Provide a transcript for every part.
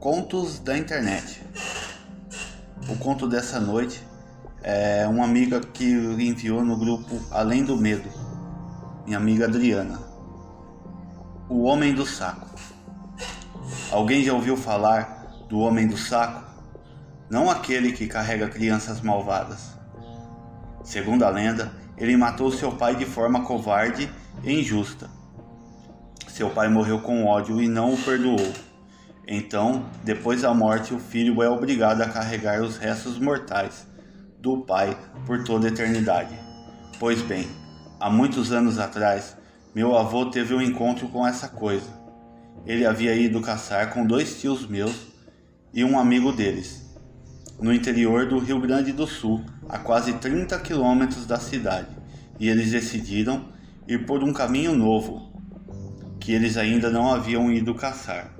Contos da internet. O conto dessa noite é uma amiga que enviou no grupo Além do Medo, minha amiga Adriana. O Homem do Saco. Alguém já ouviu falar do Homem do Saco? Não aquele que carrega crianças malvadas. Segundo a lenda, ele matou seu pai de forma covarde e injusta. Seu pai morreu com ódio e não o perdoou. Então, depois da morte, o filho é obrigado a carregar os restos mortais do pai por toda a eternidade. Pois bem, há muitos anos atrás, meu avô teve um encontro com essa coisa. Ele havia ido caçar com dois tios meus e um amigo deles, no interior do Rio Grande do Sul, a quase 30 quilômetros da cidade, e eles decidiram ir por um caminho novo, que eles ainda não haviam ido caçar.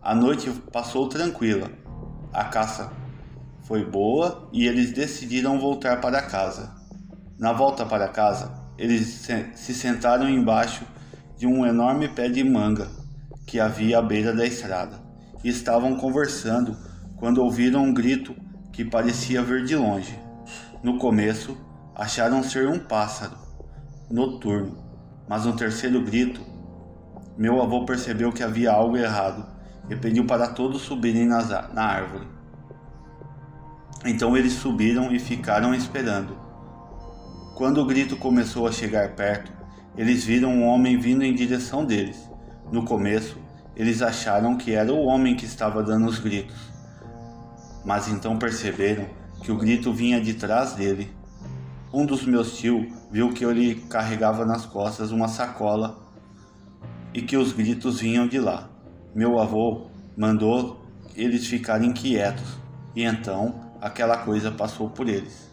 A noite passou tranquila. A caça foi boa e eles decidiram voltar para casa. Na volta para casa, eles se sentaram embaixo de um enorme pé de manga que havia à beira da estrada e estavam conversando quando ouviram um grito que parecia vir de longe. No começo, acharam ser um pássaro noturno, mas no terceiro grito, meu avô percebeu que havia algo errado e pediu para todos subirem nas, na árvore. Então eles subiram e ficaram esperando. Quando o grito começou a chegar perto, eles viram um homem vindo em direção deles. No começo, eles acharam que era o homem que estava dando os gritos, mas então perceberam que o grito vinha de trás dele. Um dos meus tios viu que ele carregava nas costas uma sacola e que os gritos vinham de lá. Meu avô mandou eles ficarem quietos e então aquela coisa passou por eles.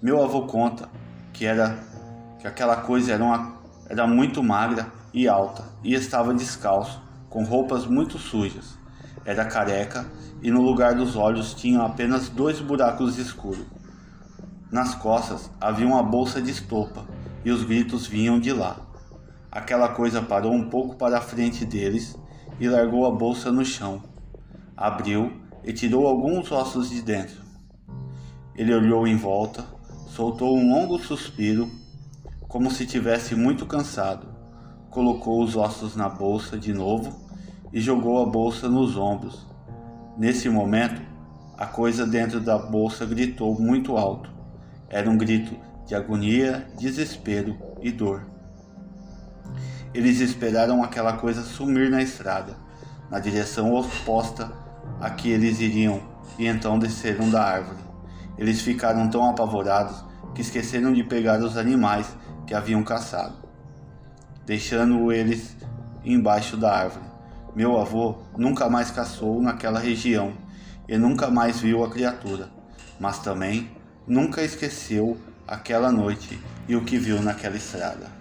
Meu avô conta que era que aquela coisa era, uma, era muito magra e alta e estava descalço, com roupas muito sujas. Era careca e no lugar dos olhos tinha apenas dois buracos escuros. Nas costas havia uma bolsa de estopa e os gritos vinham de lá. Aquela coisa parou um pouco para a frente deles e largou a bolsa no chão. Abriu e tirou alguns ossos de dentro. Ele olhou em volta, soltou um longo suspiro, como se tivesse muito cansado. Colocou os ossos na bolsa de novo e jogou a bolsa nos ombros. Nesse momento, a coisa dentro da bolsa gritou muito alto. Era um grito de agonia, desespero e dor. Eles esperaram aquela coisa sumir na estrada, na direção oposta a que eles iriam, e então desceram da árvore. Eles ficaram tão apavorados que esqueceram de pegar os animais que haviam caçado, deixando eles embaixo da árvore. Meu avô nunca mais caçou naquela região e nunca mais viu a criatura, mas também nunca esqueceu aquela noite e o que viu naquela estrada.